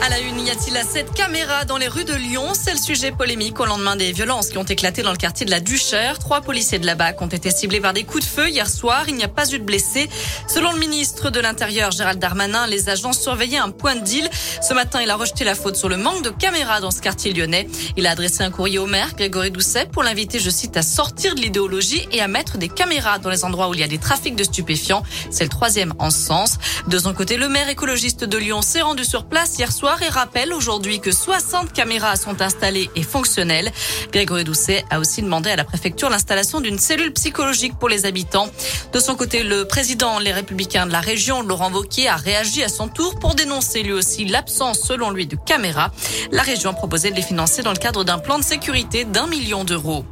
À la une, y a-t-il assez de caméras dans les rues de Lyon C'est le sujet polémique au lendemain des violences qui ont éclaté dans le quartier de la Duchère. Trois policiers de la BAC ont été ciblés par des coups de feu hier soir. Il n'y a pas eu de blessés. Selon le ministre de l'Intérieur, Gérald Darmanin, les agents surveillaient un point de deal. Ce matin, il a rejeté la faute sur le manque de caméras dans ce quartier lyonnais. Il a adressé un courrier au maire, Grégory Doucet, pour l'inviter, je cite, à sortir de l'idéologie et à mettre des caméras dans les endroits où il y a des trafics de stupéfiants. C'est le troisième en sens. De son côté, le maire écologiste de Lyon s'est rendu sur place hier soir et rappelle aujourd'hui que 60 caméras sont installées et fonctionnelles. Grégory Doucet a aussi demandé à la préfecture l'installation d'une cellule psychologique pour les habitants. De son côté, le président Les Républicains de la région, Laurent Wauquiez, a réagi à son tour pour dénoncer lui aussi l'absence, selon lui, de caméras. La région a proposé de les financer dans le cadre d'un plan de sécurité d'un million d'euros.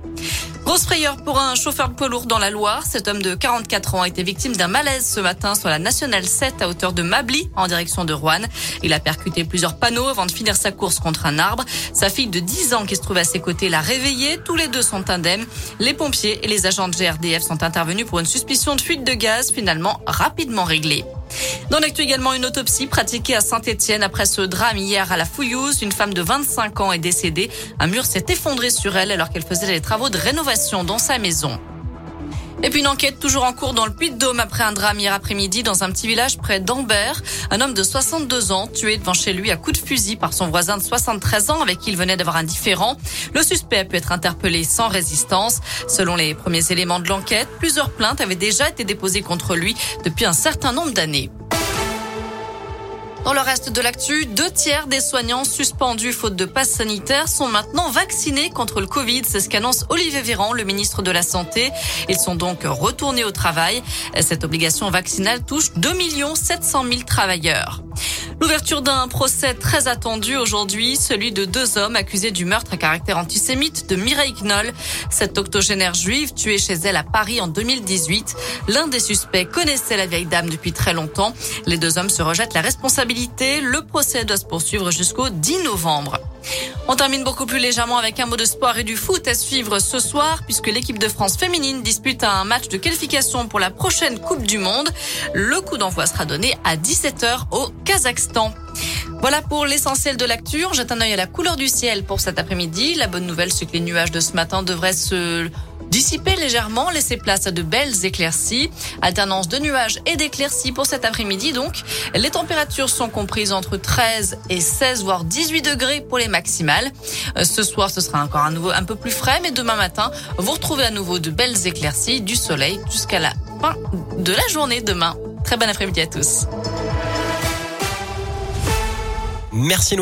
Grosse frayeur pour un chauffeur de poids lourd dans la Loire. Cet homme de 44 ans a été victime d'un malaise ce matin sur la nationale 7 à hauteur de Mably en direction de Rouen. Il a percuté plusieurs panneaux avant de finir sa course contre un arbre. Sa fille de 10 ans qui se trouve à ses côtés l'a réveillé. Tous les deux sont indemnes. Les pompiers et les agents de GRDF sont intervenus pour une suspicion de fuite de gaz finalement rapidement réglée. Dans l'actu également, une autopsie pratiquée à Saint-Etienne après ce drame hier à la Fouillouse. Une femme de 25 ans est décédée. Un mur s'est effondré sur elle alors qu'elle faisait des travaux de rénovation dans sa maison. Et puis une enquête toujours en cours dans le Puy-de-Dôme après un drame hier après-midi dans un petit village près d'Ambert. Un homme de 62 ans tué devant chez lui à coups de fusil par son voisin de 73 ans avec qui il venait d'avoir un différend. Le suspect a pu être interpellé sans résistance. Selon les premiers éléments de l'enquête, plusieurs plaintes avaient déjà été déposées contre lui depuis un certain nombre d'années. Dans le reste de l'actu, deux tiers des soignants suspendus faute de passe sanitaire sont maintenant vaccinés contre le Covid. C'est ce qu'annonce Olivier Véran, le ministre de la Santé. Ils sont donc retournés au travail. Cette obligation vaccinale touche 2 700 000 travailleurs. L'ouverture d'un procès très attendu aujourd'hui, celui de deux hommes accusés du meurtre à caractère antisémite de Mireille Knoll, cette octogénaire juive tuée chez elle à Paris en 2018. L'un des suspects connaissait la vieille dame depuis très longtemps. Les deux hommes se rejettent la responsabilité. Le procès doit se poursuivre jusqu'au 10 novembre. On termine beaucoup plus légèrement avec un mot de sport et du foot à suivre ce soir puisque l'équipe de France féminine dispute un match de qualification pour la prochaine Coupe du Monde. Le coup d'envoi sera donné à 17h au Kazakhstan. Voilà pour l'essentiel de l'actu. Jette un œil à la couleur du ciel pour cet après-midi. La bonne nouvelle, c'est que les nuages de ce matin devraient se dissiper légèrement, laisser place à de belles éclaircies. Alternance de nuages et d'éclaircies pour cet après-midi. Donc, les températures sont comprises entre 13 et 16, voire 18 degrés pour les maximales. Euh, ce soir, ce sera encore un nouveau un peu plus frais, mais demain matin, vous retrouvez à nouveau de belles éclaircies, du soleil jusqu'à la fin de la journée demain. Très bon après-midi à tous. Merci.